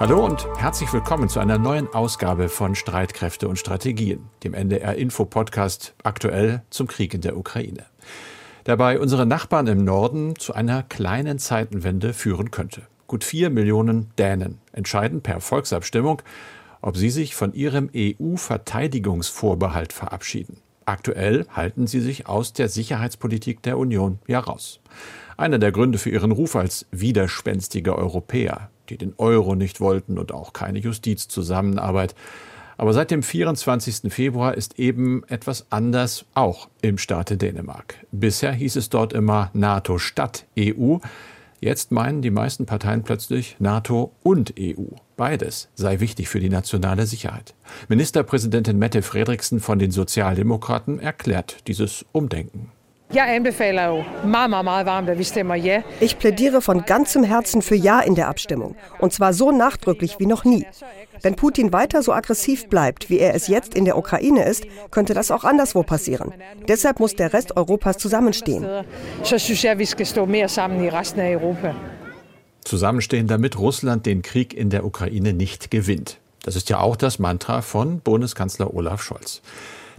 Hallo und herzlich willkommen zu einer neuen Ausgabe von Streitkräfte und Strategien, dem NDR Info Podcast aktuell zum Krieg in der Ukraine. Der bei unseren Nachbarn im Norden zu einer kleinen Zeitenwende führen könnte. Gut vier Millionen Dänen entscheiden per Volksabstimmung, ob sie sich von ihrem EU-Verteidigungsvorbehalt verabschieden. Aktuell halten sie sich aus der Sicherheitspolitik der Union ja raus. Einer der Gründe für ihren Ruf als widerspenstige Europäer, die den Euro nicht wollten und auch keine Justizzusammenarbeit. Aber seit dem 24. Februar ist eben etwas anders, auch im Staate Dänemark. Bisher hieß es dort immer NATO statt EU. Jetzt meinen die meisten Parteien plötzlich NATO und EU. Beides sei wichtig für die nationale Sicherheit. Ministerpräsidentin Mette Frederiksen von den Sozialdemokraten erklärt dieses Umdenken. Ich plädiere von ganzem Herzen für Ja in der Abstimmung. Und zwar so nachdrücklich wie noch nie. Wenn Putin weiter so aggressiv bleibt, wie er es jetzt in der Ukraine ist, könnte das auch anderswo passieren. Deshalb muss der Rest Europas zusammenstehen. Zusammenstehen, damit Russland den Krieg in der Ukraine nicht gewinnt. Das ist ja auch das Mantra von Bundeskanzler Olaf Scholz.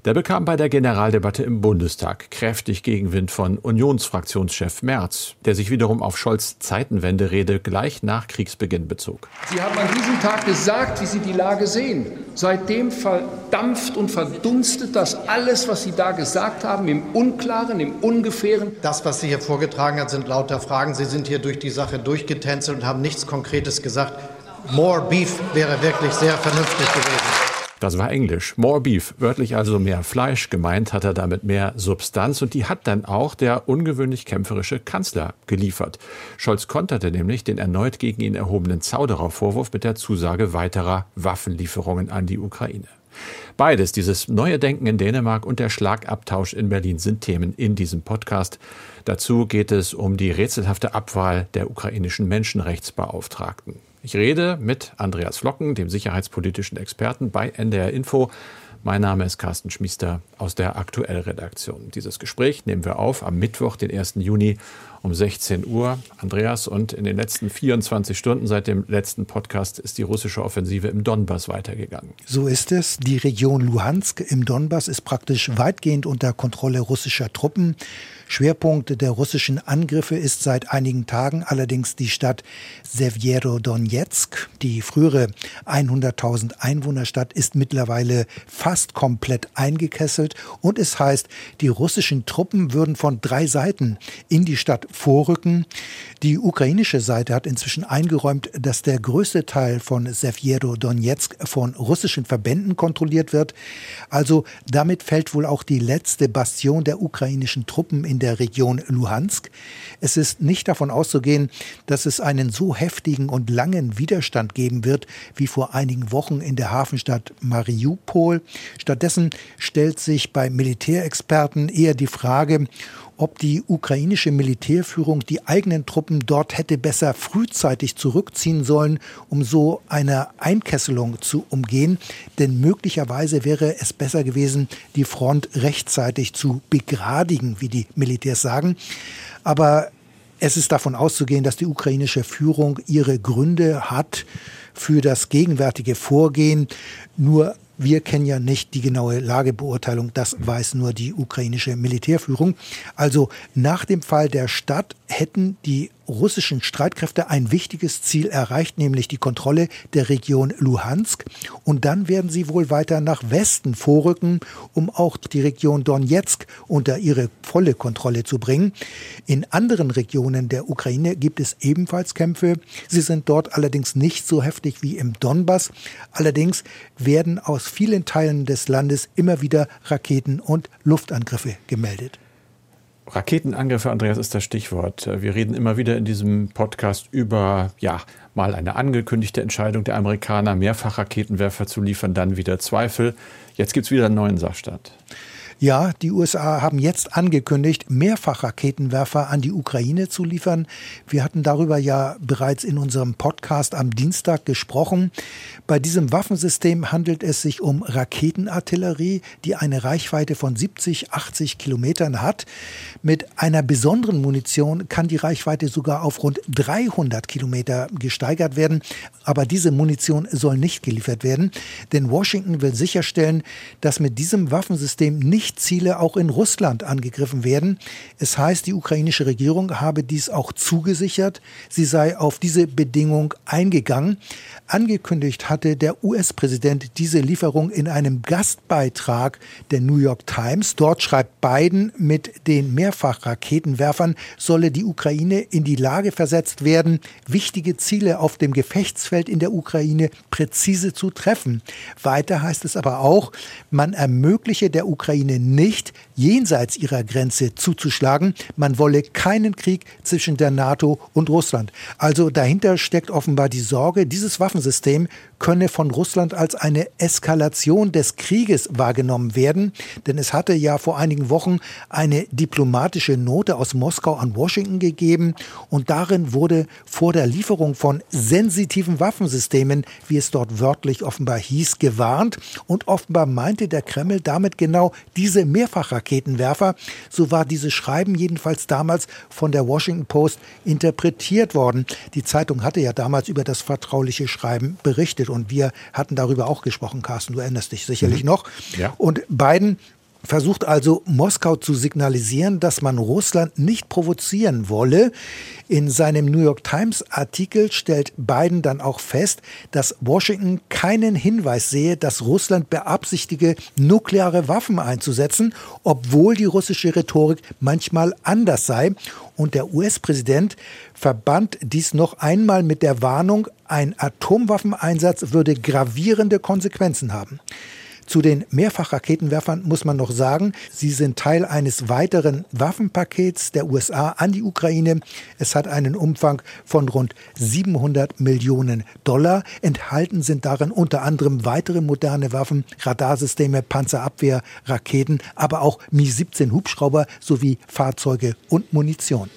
Der bekam bei der Generaldebatte im Bundestag kräftig Gegenwind von Unionsfraktionschef Merz, der sich wiederum auf Scholz Zeitenwende-Rede gleich nach Kriegsbeginn bezog. Sie haben an diesem Tag gesagt, wie Sie die Lage sehen. Seitdem verdampft und verdunstet das alles, was Sie da gesagt haben, im Unklaren, im Ungefähren. Das, was Sie hier vorgetragen haben, sind lauter Fragen. Sie sind hier durch die Sache durchgetänzelt und haben nichts Konkretes gesagt. More Beef wäre wirklich sehr vernünftig gewesen. Das war Englisch. More Beef, wörtlich also mehr Fleisch. Gemeint hat er damit mehr Substanz und die hat dann auch der ungewöhnlich kämpferische Kanzler geliefert. Scholz konterte nämlich den erneut gegen ihn erhobenen Zauderer-Vorwurf mit der Zusage weiterer Waffenlieferungen an die Ukraine. Beides, dieses neue Denken in Dänemark und der Schlagabtausch in Berlin sind Themen in diesem Podcast. Dazu geht es um die rätselhafte Abwahl der ukrainischen Menschenrechtsbeauftragten. Ich rede mit Andreas Flocken, dem sicherheitspolitischen Experten bei NDR Info. Mein Name ist Carsten Schmiester aus der Aktuellredaktion. Dieses Gespräch nehmen wir auf am Mittwoch, den 1. Juni um 16 Uhr. Andreas, und in den letzten 24 Stunden seit dem letzten Podcast ist die russische Offensive im Donbass weitergegangen. So ist es. Die Region Luhansk im Donbass ist praktisch weitgehend unter Kontrolle russischer Truppen. Schwerpunkt der russischen Angriffe ist seit einigen Tagen allerdings die Stadt Sevjerodonetsk. Die frühere 100.000 Einwohnerstadt ist mittlerweile fast komplett eingekesselt und es heißt, die russischen Truppen würden von drei Seiten in die Stadt vorrücken. Die ukrainische Seite hat inzwischen eingeräumt, dass der größte Teil von Sevjerodonetsk von russischen Verbänden kontrolliert wird. Also damit fällt wohl auch die letzte Bastion der ukrainischen Truppen in der Region Luhansk. Es ist nicht davon auszugehen, dass es einen so heftigen und langen Widerstand geben wird wie vor einigen Wochen in der Hafenstadt Mariupol. Stattdessen stellt sich bei Militärexperten eher die Frage, ob die ukrainische Militärführung die eigenen Truppen dort hätte besser frühzeitig zurückziehen sollen, um so eine Einkesselung zu umgehen. Denn möglicherweise wäre es besser gewesen, die Front rechtzeitig zu begradigen, wie die Militärs sagen. Aber es ist davon auszugehen, dass die ukrainische Führung ihre Gründe hat für das gegenwärtige Vorgehen. Nur wir kennen ja nicht die genaue Lagebeurteilung, das weiß nur die ukrainische Militärführung. Also nach dem Fall der Stadt hätten die russischen Streitkräfte ein wichtiges Ziel erreicht, nämlich die Kontrolle der Region Luhansk. Und dann werden sie wohl weiter nach Westen vorrücken, um auch die Region Donetsk unter ihre volle Kontrolle zu bringen. In anderen Regionen der Ukraine gibt es ebenfalls Kämpfe. Sie sind dort allerdings nicht so heftig wie im Donbass. Allerdings werden aus vielen Teilen des Landes immer wieder Raketen und Luftangriffe gemeldet. Raketenangriffe, Andreas, ist das Stichwort. Wir reden immer wieder in diesem Podcast über, ja, mal eine angekündigte Entscheidung der Amerikaner, mehrfach Raketenwerfer zu liefern, dann wieder Zweifel. Jetzt gibt es wieder einen neuen Sachstand. Ja, die USA haben jetzt angekündigt, Mehrfachraketenwerfer an die Ukraine zu liefern. Wir hatten darüber ja bereits in unserem Podcast am Dienstag gesprochen. Bei diesem Waffensystem handelt es sich um Raketenartillerie, die eine Reichweite von 70, 80 Kilometern hat. Mit einer besonderen Munition kann die Reichweite sogar auf rund 300 Kilometer gesteigert werden. Aber diese Munition soll nicht geliefert werden, denn Washington will sicherstellen, dass mit diesem Waffensystem nicht Ziele auch in Russland angegriffen werden. Es heißt, die ukrainische Regierung habe dies auch zugesichert. Sie sei auf diese Bedingung eingegangen. Angekündigt hatte der US-Präsident diese Lieferung in einem Gastbeitrag der New York Times. Dort schreibt Biden, mit den Mehrfachraketenwerfern solle die Ukraine in die Lage versetzt werden, wichtige Ziele auf dem Gefechtsfeld in der Ukraine präzise zu treffen. Weiter heißt es aber auch, man ermögliche der Ukraine nicht, jenseits ihrer Grenze zuzuschlagen. Man wolle keinen Krieg zwischen der NATO und Russland. Also dahinter steckt offenbar die Sorge, dieses Waffensystem könne von Russland als eine Eskalation des Krieges wahrgenommen werden. Denn es hatte ja vor einigen Wochen eine diplomatische Note aus Moskau an Washington gegeben und darin wurde vor der Lieferung von sensitiven Waffensystemen, wie es dort wörtlich offenbar hieß, gewarnt. Und offenbar meinte der Kreml damit genau diese Mehrfachraketenwerfer. So war dieses Schreiben jedenfalls damals von der Washington Post interpretiert worden. Die Zeitung hatte ja damals über das vertrauliche Schreiben berichtet und wir hatten darüber auch gesprochen, Carsten, du erinnerst dich sicherlich mhm. noch. Ja. Und Biden versucht also Moskau zu signalisieren, dass man Russland nicht provozieren wolle. In seinem New York Times Artikel stellt Biden dann auch fest, dass Washington keinen Hinweis sehe, dass Russland beabsichtige, nukleare Waffen einzusetzen, obwohl die russische Rhetorik manchmal anders sei. Und der US-Präsident verband dies noch einmal mit der Warnung, ein Atomwaffeneinsatz würde gravierende Konsequenzen haben. Zu den Mehrfachraketenwerfern muss man noch sagen, sie sind Teil eines weiteren Waffenpakets der USA an die Ukraine. Es hat einen Umfang von rund 700 Millionen Dollar. Enthalten sind darin unter anderem weitere moderne Waffen, Radarsysteme, Panzerabwehr, Raketen, aber auch Mi-17 Hubschrauber sowie Fahrzeuge und Munition.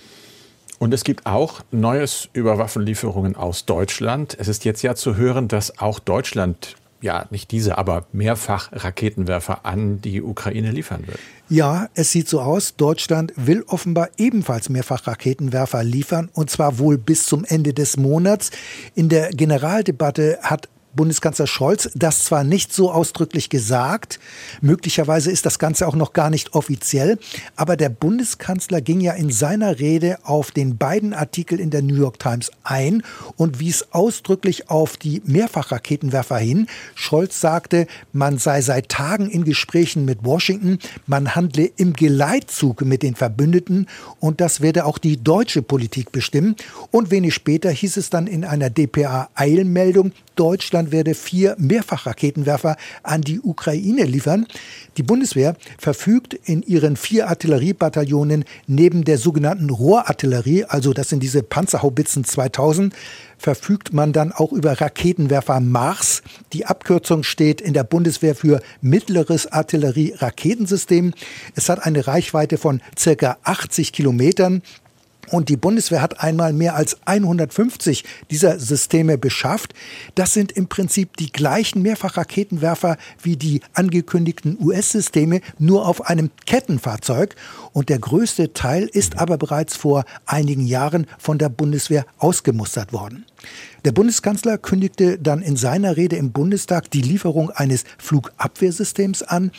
Und es gibt auch Neues über Waffenlieferungen aus Deutschland. Es ist jetzt ja zu hören, dass auch Deutschland ja, nicht diese, aber mehrfach Raketenwerfer an die Ukraine liefern wird. Ja, es sieht so aus. Deutschland will offenbar ebenfalls mehrfach Raketenwerfer liefern, und zwar wohl bis zum Ende des Monats. In der Generaldebatte hat Bundeskanzler Scholz das zwar nicht so ausdrücklich gesagt, möglicherweise ist das Ganze auch noch gar nicht offiziell, aber der Bundeskanzler ging ja in seiner Rede auf den beiden Artikel in der New York Times ein und wies ausdrücklich auf die Mehrfachraketenwerfer hin. Scholz sagte, man sei seit Tagen in Gesprächen mit Washington, man handle im Geleitzug mit den Verbündeten und das werde auch die deutsche Politik bestimmen. Und wenig später hieß es dann in einer DPA-Eilmeldung, Deutschland werde vier Mehrfachraketenwerfer an die Ukraine liefern. Die Bundeswehr verfügt in ihren vier Artilleriebataillonen neben der sogenannten Rohrartillerie, also das sind diese Panzerhaubitzen 2000, verfügt man dann auch über Raketenwerfer Mars. Die Abkürzung steht in der Bundeswehr für mittleres Artillerie-Raketensystem. Es hat eine Reichweite von circa 80 Kilometern. Und die Bundeswehr hat einmal mehr als 150 dieser Systeme beschafft. Das sind im Prinzip die gleichen Mehrfachraketenwerfer wie die angekündigten US-Systeme, nur auf einem Kettenfahrzeug. Und der größte Teil ist aber bereits vor einigen Jahren von der Bundeswehr ausgemustert worden. Der Bundeskanzler kündigte dann in seiner Rede im Bundestag die Lieferung eines Flugabwehrsystems an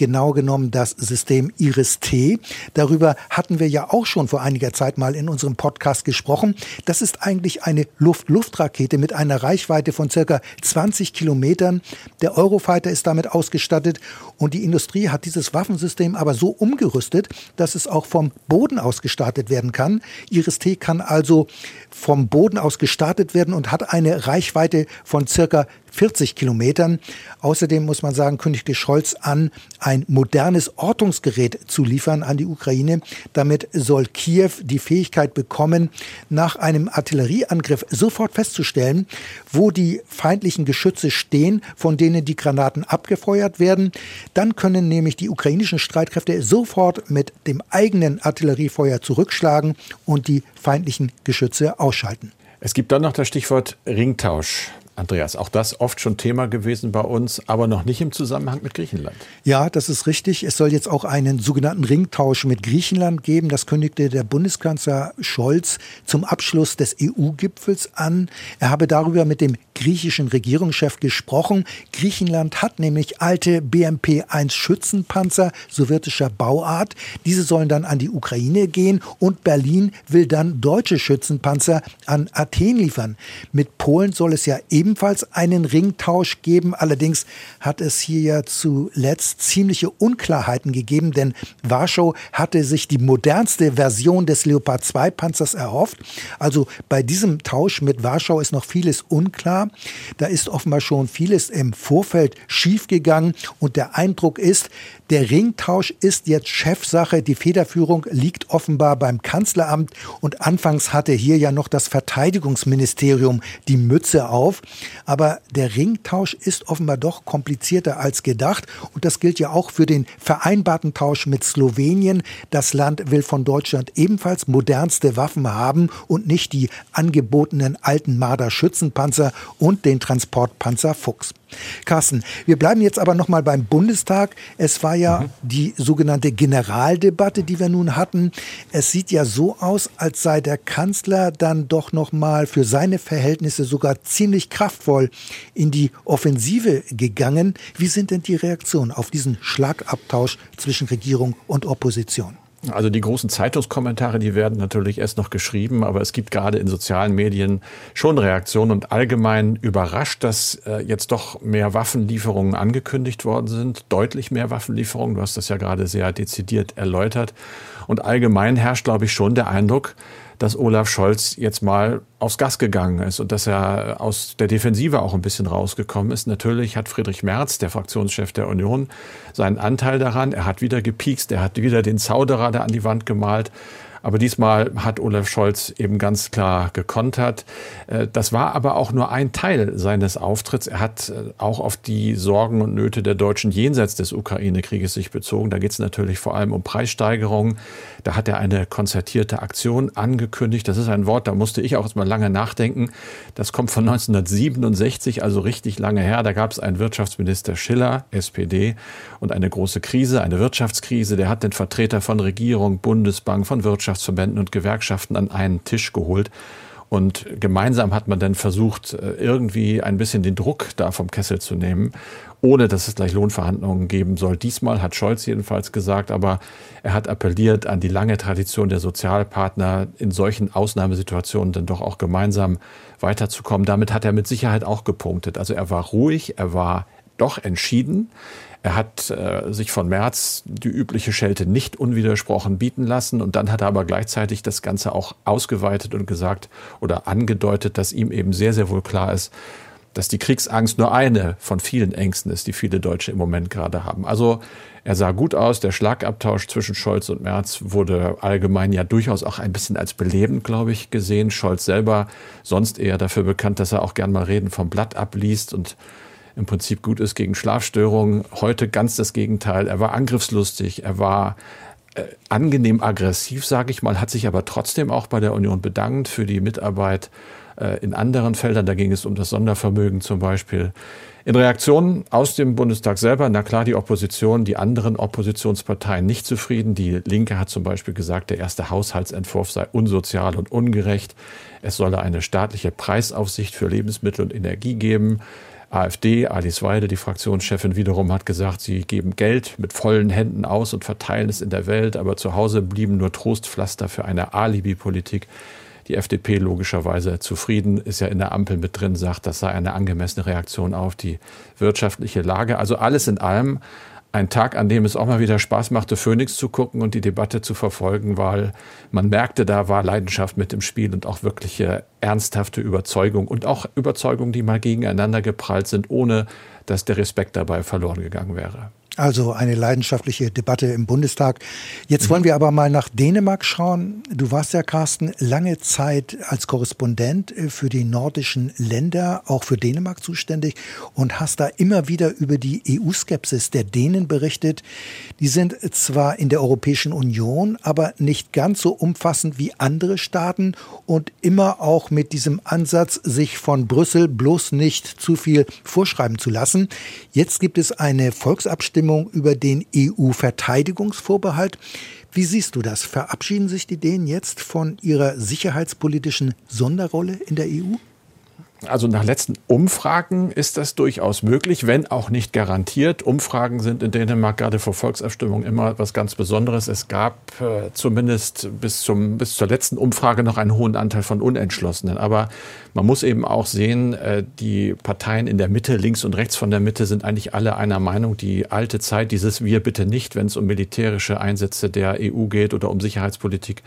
genau genommen das System Iris-T. Darüber hatten wir ja auch schon vor einiger Zeit mal in unserem Podcast gesprochen. Das ist eigentlich eine Luft-Luft-Rakete mit einer Reichweite von circa 20 Kilometern. Der Eurofighter ist damit ausgestattet und die Industrie hat dieses Waffensystem aber so umgerüstet, dass es auch vom Boden aus gestartet werden kann. Iris-T kann also vom Boden aus gestartet werden und hat eine Reichweite von circa 40 Kilometern. Außerdem muss man sagen, kündigte Scholz an, ein modernes Ortungsgerät zu liefern an die Ukraine. Damit soll Kiew die Fähigkeit bekommen, nach einem Artillerieangriff sofort festzustellen, wo die feindlichen Geschütze stehen, von denen die Granaten abgefeuert werden. Dann können nämlich die ukrainischen Streitkräfte sofort mit dem eigenen Artilleriefeuer zurückschlagen und die feindlichen Geschütze ausschalten. Es gibt dann noch das Stichwort Ringtausch. Andreas, auch das oft schon Thema gewesen bei uns, aber noch nicht im Zusammenhang mit Griechenland. Ja, das ist richtig. Es soll jetzt auch einen sogenannten Ringtausch mit Griechenland geben. Das kündigte der Bundeskanzler Scholz zum Abschluss des EU-Gipfels an. Er habe darüber mit dem griechischen Regierungschef gesprochen. Griechenland hat nämlich alte BMP-1 Schützenpanzer sowjetischer Bauart. Diese sollen dann an die Ukraine gehen und Berlin will dann deutsche Schützenpanzer an Athen liefern. Mit Polen soll es ja eben ebenfalls einen Ringtausch geben. Allerdings hat es hier ja zuletzt ziemliche Unklarheiten gegeben, denn Warschau hatte sich die modernste Version des Leopard 2 Panzers erhofft. Also bei diesem Tausch mit Warschau ist noch vieles unklar. Da ist offenbar schon vieles im Vorfeld schiefgegangen und der Eindruck ist, der Ringtausch ist jetzt Chefsache. Die Federführung liegt offenbar beim Kanzleramt. Und anfangs hatte hier ja noch das Verteidigungsministerium die Mütze auf. Aber der Ringtausch ist offenbar doch komplizierter als gedacht. Und das gilt ja auch für den vereinbarten Tausch mit Slowenien. Das Land will von Deutschland ebenfalls modernste Waffen haben und nicht die angebotenen alten Marder Schützenpanzer und den Transportpanzer Fuchs. Carsten, wir bleiben jetzt aber noch mal beim Bundestag. Es war ja mhm. die sogenannte Generaldebatte, die wir nun hatten. Es sieht ja so aus, als sei der Kanzler dann doch noch mal für seine Verhältnisse sogar ziemlich kraftvoll in die Offensive gegangen. Wie sind denn die Reaktionen auf diesen Schlagabtausch zwischen Regierung und Opposition? Also die großen Zeitungskommentare, die werden natürlich erst noch geschrieben, aber es gibt gerade in sozialen Medien schon Reaktionen und allgemein überrascht, dass äh, jetzt doch mehr Waffenlieferungen angekündigt worden sind, deutlich mehr Waffenlieferungen. Du hast das ja gerade sehr dezidiert erläutert. Und allgemein herrscht, glaube ich, schon der Eindruck, dass Olaf Scholz jetzt mal aufs Gas gegangen ist und dass er aus der Defensive auch ein bisschen rausgekommen ist. Natürlich hat Friedrich Merz, der Fraktionschef der Union, seinen Anteil daran. Er hat wieder gepiekst, er hat wieder den Zauderer da an die Wand gemalt. Aber diesmal hat Olaf Scholz eben ganz klar gekontert. Äh, das war aber auch nur ein Teil seines Auftritts. Er hat äh, auch auf die Sorgen und Nöte der Deutschen jenseits des Ukraine-Krieges sich bezogen. Da geht es natürlich vor allem um Preissteigerungen. Da hat er eine konzertierte Aktion angekündigt. Das ist ein Wort, da musste ich auch erst mal lange nachdenken. Das kommt von 1967, also richtig lange her. Da gab es einen Wirtschaftsminister Schiller, SPD, und eine große Krise, eine Wirtschaftskrise. Der hat den Vertreter von Regierung, Bundesbank, von Wirtschaft Wirtschaftsverbänden und Gewerkschaften an einen Tisch geholt. Und gemeinsam hat man dann versucht, äh, irgendwie ein bisschen den Druck da vom Kessel zu nehmen, ohne dass es gleich Lohnverhandlungen geben soll. Diesmal hat Scholz jedenfalls gesagt, aber er hat appelliert an die lange Tradition der Sozialpartner, in solchen Ausnahmesituationen dann doch auch gemeinsam weiterzukommen. Damit hat er mit Sicherheit auch gepunktet. Also er war ruhig, er war doch entschieden. Er hat äh, sich von Merz die übliche Schelte nicht unwidersprochen bieten lassen und dann hat er aber gleichzeitig das Ganze auch ausgeweitet und gesagt oder angedeutet, dass ihm eben sehr, sehr wohl klar ist, dass die Kriegsangst nur eine von vielen Ängsten ist, die viele Deutsche im Moment gerade haben. Also er sah gut aus. Der Schlagabtausch zwischen Scholz und Merz wurde allgemein ja durchaus auch ein bisschen als belebend, glaube ich, gesehen. Scholz selber sonst eher dafür bekannt, dass er auch gern mal Reden vom Blatt abliest und im Prinzip gut ist gegen Schlafstörungen. Heute ganz das Gegenteil. Er war angriffslustig, er war äh, angenehm aggressiv, sage ich mal, hat sich aber trotzdem auch bei der Union bedankt für die Mitarbeit äh, in anderen Feldern. Da ging es um das Sondervermögen zum Beispiel. In Reaktionen aus dem Bundestag selber, na klar, die Opposition, die anderen Oppositionsparteien nicht zufrieden. Die Linke hat zum Beispiel gesagt, der erste Haushaltsentwurf sei unsozial und ungerecht. Es solle eine staatliche Preisaufsicht für Lebensmittel und Energie geben. AfD, Alice Weide, die Fraktionschefin wiederum, hat gesagt, sie geben Geld mit vollen Händen aus und verteilen es in der Welt, aber zu Hause blieben nur Trostpflaster für eine Alibi-Politik. Die FDP logischerweise zufrieden, ist ja in der Ampel mit drin, sagt, das sei eine angemessene Reaktion auf die wirtschaftliche Lage. Also alles in allem ein Tag, an dem es auch mal wieder Spaß machte, Phoenix zu gucken und die Debatte zu verfolgen, weil man merkte, da war Leidenschaft mit im Spiel und auch wirkliche ernsthafte Überzeugung und auch Überzeugung, die mal gegeneinander geprallt sind, ohne dass der Respekt dabei verloren gegangen wäre. Also eine leidenschaftliche Debatte im Bundestag. Jetzt wollen wir aber mal nach Dänemark schauen. Du warst ja, Carsten, lange Zeit als Korrespondent äh, für die nordischen Länder, auch für Dänemark zuständig und hast da immer wieder über die EU-Skepsis der Dänen berichtet. Die sind zwar in der Europäischen Union, aber nicht ganz so umfassend wie andere Staaten und immer auch mit diesem Ansatz, sich von Brüssel bloß nicht zu viel vorschreiben zu lassen. Jetzt gibt es eine Volksabstimmung Abstimmung über den EU-Verteidigungsvorbehalt. Wie siehst du das? Verabschieden sich die Dänen jetzt von ihrer sicherheitspolitischen Sonderrolle in der EU? Also nach letzten Umfragen ist das durchaus möglich, wenn auch nicht garantiert. Umfragen sind in Dänemark gerade vor Volksabstimmungen immer was ganz Besonderes. Es gab äh, zumindest bis, zum, bis zur letzten Umfrage noch einen hohen Anteil von Unentschlossenen. Aber man muss eben auch sehen, äh, die Parteien in der Mitte, links und rechts von der Mitte, sind eigentlich alle einer Meinung. Die alte Zeit, dieses Wir bitte nicht, wenn es um militärische Einsätze der EU geht oder um Sicherheitspolitik,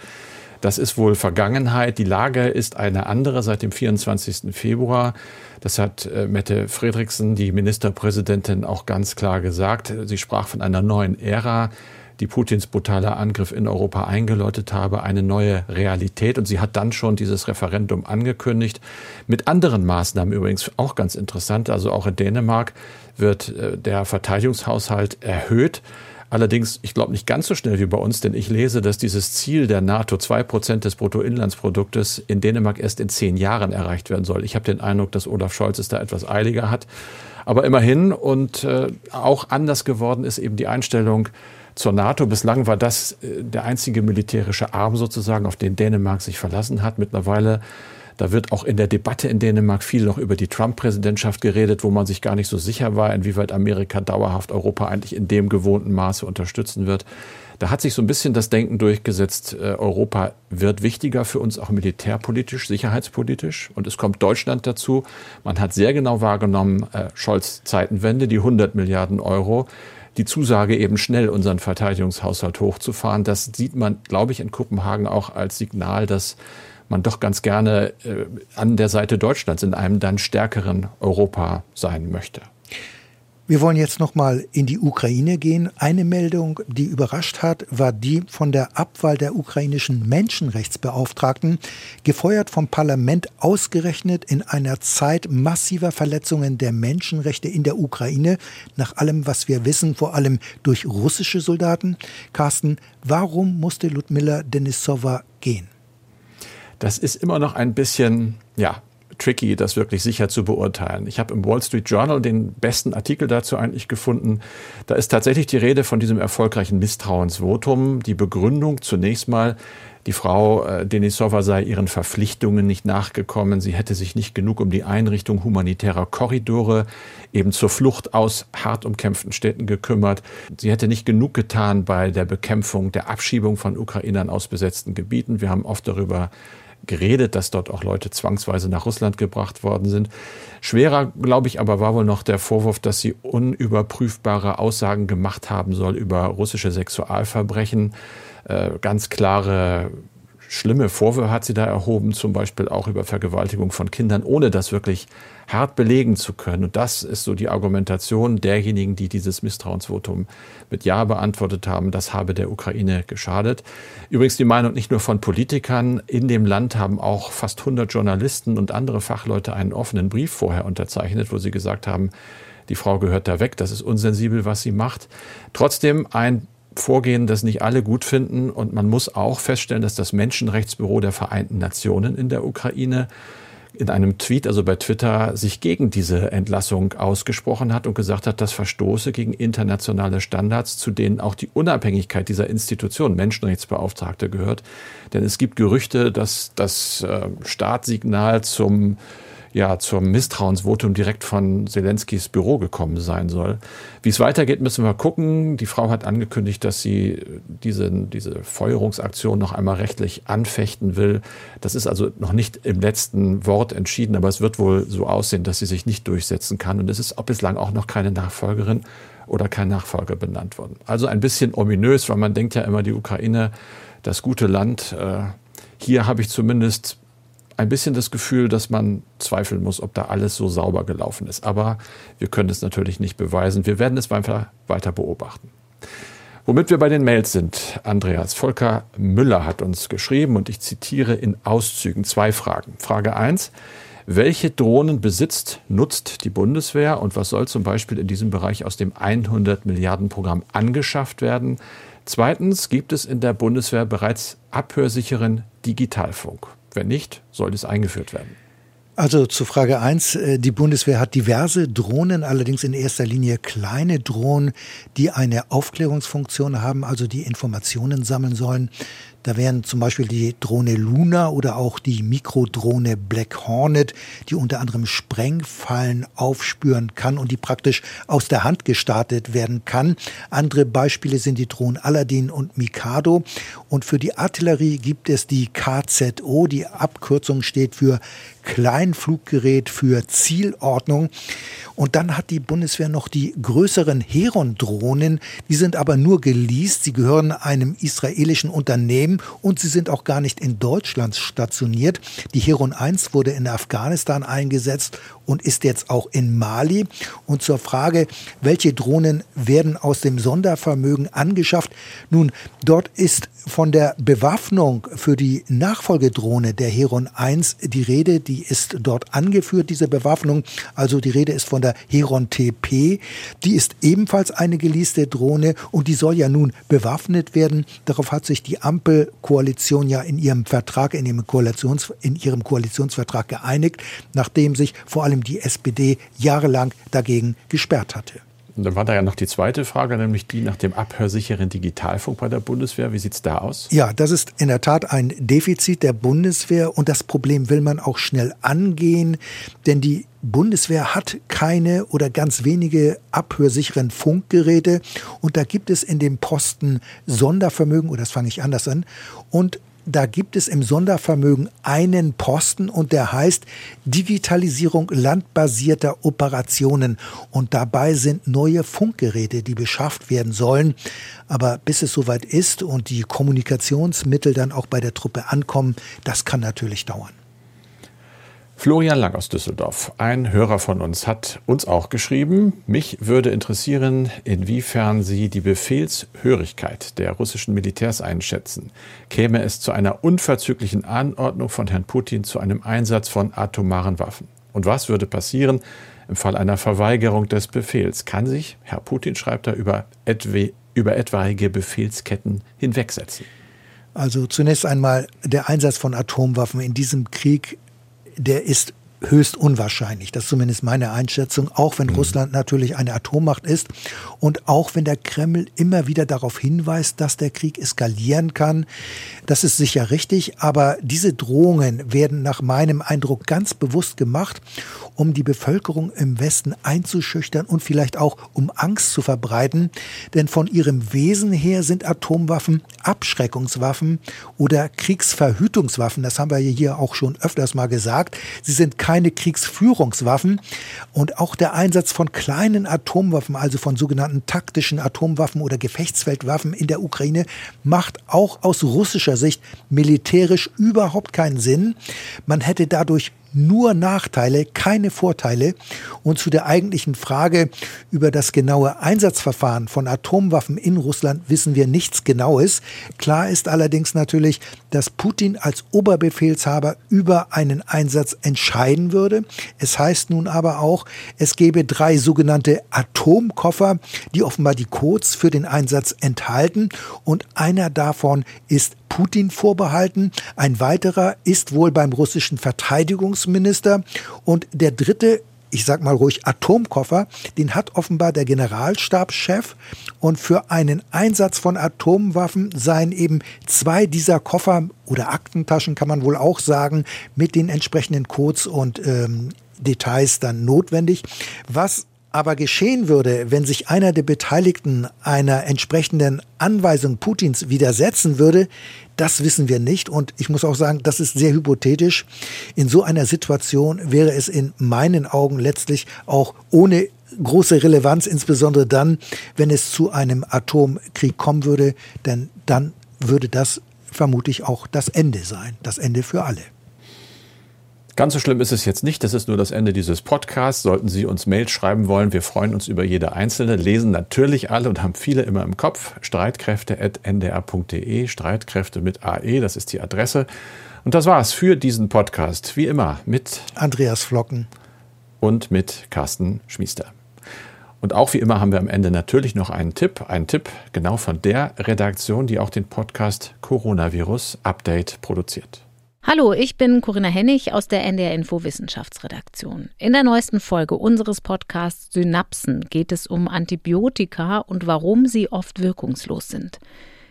das ist wohl Vergangenheit. Die Lage ist eine andere seit dem 24. Februar. Das hat äh, Mette Fredriksen, die Ministerpräsidentin, auch ganz klar gesagt. Sie sprach von einer neuen Ära die Putins brutaler Angriff in Europa eingeläutet habe, eine neue Realität. Und sie hat dann schon dieses Referendum angekündigt. Mit anderen Maßnahmen übrigens auch ganz interessant. Also auch in Dänemark wird äh, der Verteidigungshaushalt erhöht. Allerdings, ich glaube nicht ganz so schnell wie bei uns, denn ich lese, dass dieses Ziel der NATO, zwei Prozent des Bruttoinlandsproduktes, in Dänemark erst in zehn Jahren erreicht werden soll. Ich habe den Eindruck, dass Olaf Scholz es da etwas eiliger hat. Aber immerhin und äh, auch anders geworden ist eben die Einstellung zur NATO. Bislang war das äh, der einzige militärische Arm sozusagen, auf den Dänemark sich verlassen hat. Mittlerweile da wird auch in der Debatte in Dänemark viel noch über die Trump-Präsidentschaft geredet, wo man sich gar nicht so sicher war, inwieweit Amerika dauerhaft Europa eigentlich in dem gewohnten Maße unterstützen wird. Da hat sich so ein bisschen das Denken durchgesetzt, äh, Europa wird wichtiger für uns auch militärpolitisch, sicherheitspolitisch. Und es kommt Deutschland dazu. Man hat sehr genau wahrgenommen, äh, Scholz Zeitenwende, die 100 Milliarden Euro die Zusage, eben schnell unseren Verteidigungshaushalt hochzufahren. Das sieht man, glaube ich, in Kopenhagen auch als Signal, dass man doch ganz gerne äh, an der Seite Deutschlands in einem dann stärkeren Europa sein möchte. Wir wollen jetzt noch mal in die Ukraine gehen. Eine Meldung, die überrascht hat, war die von der Abwahl der ukrainischen Menschenrechtsbeauftragten, gefeuert vom Parlament ausgerechnet in einer Zeit massiver Verletzungen der Menschenrechte in der Ukraine, nach allem, was wir wissen, vor allem durch russische Soldaten. Carsten, warum musste Ludmilla Denisova gehen? Das ist immer noch ein bisschen, ja, tricky, das wirklich sicher zu beurteilen. Ich habe im Wall Street Journal den besten Artikel dazu eigentlich gefunden. Da ist tatsächlich die Rede von diesem erfolgreichen Misstrauensvotum. Die Begründung zunächst mal, die Frau äh, Denisova sei ihren Verpflichtungen nicht nachgekommen. Sie hätte sich nicht genug um die Einrichtung humanitärer Korridore eben zur Flucht aus hart umkämpften Städten gekümmert. Sie hätte nicht genug getan bei der Bekämpfung der Abschiebung von Ukrainern aus besetzten Gebieten. Wir haben oft darüber geredet, dass dort auch Leute zwangsweise nach Russland gebracht worden sind. Schwerer, glaube ich, aber war wohl noch der Vorwurf, dass sie unüberprüfbare Aussagen gemacht haben soll über russische Sexualverbrechen. Äh, ganz klare schlimme Vorwürfe hat sie da erhoben, zum Beispiel auch über Vergewaltigung von Kindern, ohne das wirklich hart belegen zu können. Und das ist so die Argumentation derjenigen, die dieses Misstrauensvotum mit Ja beantwortet haben. Das habe der Ukraine geschadet. Übrigens die Meinung nicht nur von Politikern. In dem Land haben auch fast 100 Journalisten und andere Fachleute einen offenen Brief vorher unterzeichnet, wo sie gesagt haben, die Frau gehört da weg, das ist unsensibel, was sie macht. Trotzdem ein Vorgehen, das nicht alle gut finden. Und man muss auch feststellen, dass das Menschenrechtsbüro der Vereinten Nationen in der Ukraine in einem Tweet, also bei Twitter, sich gegen diese Entlassung ausgesprochen hat und gesagt hat, das verstoße gegen internationale Standards, zu denen auch die Unabhängigkeit dieser Institution, Menschenrechtsbeauftragte, gehört. Denn es gibt Gerüchte, dass das äh, Startsignal zum ja zum Misstrauensvotum direkt von Zelenskis Büro gekommen sein soll. Wie es weitergeht, müssen wir gucken. Die Frau hat angekündigt, dass sie diese, diese Feuerungsaktion noch einmal rechtlich anfechten will. Das ist also noch nicht im letzten Wort entschieden, aber es wird wohl so aussehen, dass sie sich nicht durchsetzen kann. Und es ist bislang auch noch keine Nachfolgerin. oder kein Nachfolger benannt worden. Also ein bisschen ominös, weil man denkt ja immer, die Ukraine, das gute Land. Äh, hier habe ich zumindest ein bisschen das Gefühl, dass man zweifeln muss, ob da alles so sauber gelaufen ist. Aber wir können es natürlich nicht beweisen. Wir werden es weiter, weiter beobachten. Womit wir bei den Mails sind, Andreas Volker Müller hat uns geschrieben und ich zitiere in Auszügen zwei Fragen. Frage eins: Welche Drohnen besitzt, nutzt die Bundeswehr und was soll zum Beispiel in diesem Bereich aus dem 100 Milliarden Programm angeschafft werden? Zweitens, gibt es in der Bundeswehr bereits abhörsicheren Digitalfunk? Wenn nicht, soll es eingeführt werden. Also zu Frage eins: äh, Die Bundeswehr hat diverse Drohnen, allerdings in erster Linie kleine Drohnen, die eine Aufklärungsfunktion haben, also die Informationen sammeln sollen. Da wären zum Beispiel die Drohne Luna oder auch die Mikrodrohne Black Hornet, die unter anderem Sprengfallen aufspüren kann und die praktisch aus der Hand gestartet werden kann. Andere Beispiele sind die Drohnen Aladdin und Mikado. Und für die Artillerie gibt es die KZO. Die Abkürzung steht für Kleinfluggerät für Zielordnung. Und dann hat die Bundeswehr noch die größeren Heron-Drohnen. Die sind aber nur geleast. Sie gehören einem israelischen Unternehmen und sie sind auch gar nicht in Deutschland stationiert. Die Heron 1 wurde in Afghanistan eingesetzt und ist jetzt auch in Mali. Und zur Frage, welche Drohnen werden aus dem Sondervermögen angeschafft? Nun, dort ist von der Bewaffnung für die Nachfolgedrohne der Heron 1 die Rede, die ist dort angeführt, diese Bewaffnung. Also die Rede ist von der Heron TP. Die ist ebenfalls eine geleaste Drohne und die soll ja nun bewaffnet werden. Darauf hat sich die Ampelkoalition ja in ihrem Vertrag, in ihrem, Koalitions, in ihrem Koalitionsvertrag geeinigt, nachdem sich vor allem die SPD jahrelang dagegen gesperrt hatte. Und dann war da ja noch die zweite Frage, nämlich die nach dem abhörsicheren Digitalfunk bei der Bundeswehr. Wie sieht es da aus? Ja, das ist in der Tat ein Defizit der Bundeswehr und das Problem will man auch schnell angehen, denn die Bundeswehr hat keine oder ganz wenige abhörsicheren Funkgeräte und da gibt es in dem Posten Sondervermögen, oder das fange ich anders an, und da gibt es im Sondervermögen einen Posten und der heißt Digitalisierung landbasierter Operationen. Und dabei sind neue Funkgeräte, die beschafft werden sollen. Aber bis es soweit ist und die Kommunikationsmittel dann auch bei der Truppe ankommen, das kann natürlich dauern. Florian Lang aus Düsseldorf, ein Hörer von uns, hat uns auch geschrieben, mich würde interessieren, inwiefern Sie die Befehlshörigkeit der russischen Militärs einschätzen. Käme es zu einer unverzüglichen Anordnung von Herrn Putin zu einem Einsatz von atomaren Waffen? Und was würde passieren im Fall einer Verweigerung des Befehls? Kann sich, Herr Putin schreibt da, über, etwa, über etwaige Befehlsketten hinwegsetzen? Also zunächst einmal der Einsatz von Atomwaffen in diesem Krieg der ist höchst unwahrscheinlich. Das ist zumindest meine Einschätzung, auch wenn mhm. Russland natürlich eine Atommacht ist und auch wenn der Kreml immer wieder darauf hinweist, dass der Krieg eskalieren kann. Das ist sicher richtig, aber diese Drohungen werden nach meinem Eindruck ganz bewusst gemacht, um die Bevölkerung im Westen einzuschüchtern und vielleicht auch um Angst zu verbreiten. Denn von ihrem Wesen her sind Atomwaffen Abschreckungswaffen oder Kriegsverhütungswaffen. Das haben wir hier auch schon öfters mal gesagt. Sie sind keine Kriegsführungswaffen. Und auch der Einsatz von kleinen Atomwaffen, also von sogenannten taktischen Atomwaffen oder Gefechtsfeldwaffen in der Ukraine, macht auch aus russischer Sicht militärisch überhaupt keinen Sinn. Man hätte dadurch nur Nachteile, keine Vorteile. Und zu der eigentlichen Frage über das genaue Einsatzverfahren von Atomwaffen in Russland wissen wir nichts Genaues. Klar ist allerdings natürlich, dass Putin als Oberbefehlshaber über einen Einsatz entscheiden würde. Es heißt nun aber auch, es gebe drei sogenannte Atomkoffer, die offenbar die Codes für den Einsatz enthalten. Und einer davon ist Putin vorbehalten. Ein weiterer ist wohl beim russischen Verteidigungsminister. Und der dritte ich sag mal ruhig Atomkoffer, den hat offenbar der Generalstabschef und für einen Einsatz von Atomwaffen seien eben zwei dieser Koffer oder Aktentaschen kann man wohl auch sagen, mit den entsprechenden Codes und ähm, Details dann notwendig. Was aber geschehen würde, wenn sich einer der Beteiligten einer entsprechenden Anweisung Putins widersetzen würde, das wissen wir nicht. Und ich muss auch sagen, das ist sehr hypothetisch. In so einer Situation wäre es in meinen Augen letztlich auch ohne große Relevanz, insbesondere dann, wenn es zu einem Atomkrieg kommen würde, denn dann würde das vermutlich auch das Ende sein, das Ende für alle. Ganz so schlimm ist es jetzt nicht. Das ist nur das Ende dieses Podcasts. Sollten Sie uns Mails schreiben wollen, wir freuen uns über jede einzelne, lesen natürlich alle und haben viele immer im Kopf. Streitkräfte.ndr.de, Streitkräfte mit AE, das ist die Adresse. Und das war's für diesen Podcast. Wie immer mit Andreas Flocken und mit Carsten Schmiester. Und auch wie immer haben wir am Ende natürlich noch einen Tipp, einen Tipp genau von der Redaktion, die auch den Podcast Coronavirus Update produziert. Hallo, ich bin Corinna Hennig aus der NDR Info Wissenschaftsredaktion. In der neuesten Folge unseres Podcasts Synapsen geht es um Antibiotika und warum sie oft wirkungslos sind.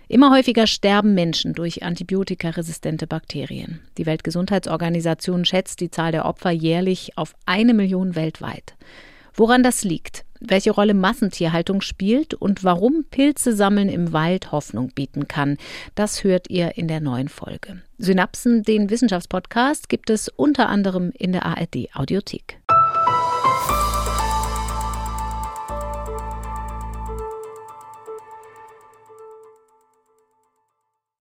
Immer häufiger sterben Menschen durch antibiotikaresistente Bakterien. Die Weltgesundheitsorganisation schätzt die Zahl der Opfer jährlich auf eine Million weltweit. Woran das liegt, welche Rolle Massentierhaltung spielt und warum Pilze sammeln im Wald Hoffnung bieten kann, das hört ihr in der neuen Folge. Synapsen, den Wissenschaftspodcast, gibt es unter anderem in der ARD Audiothek.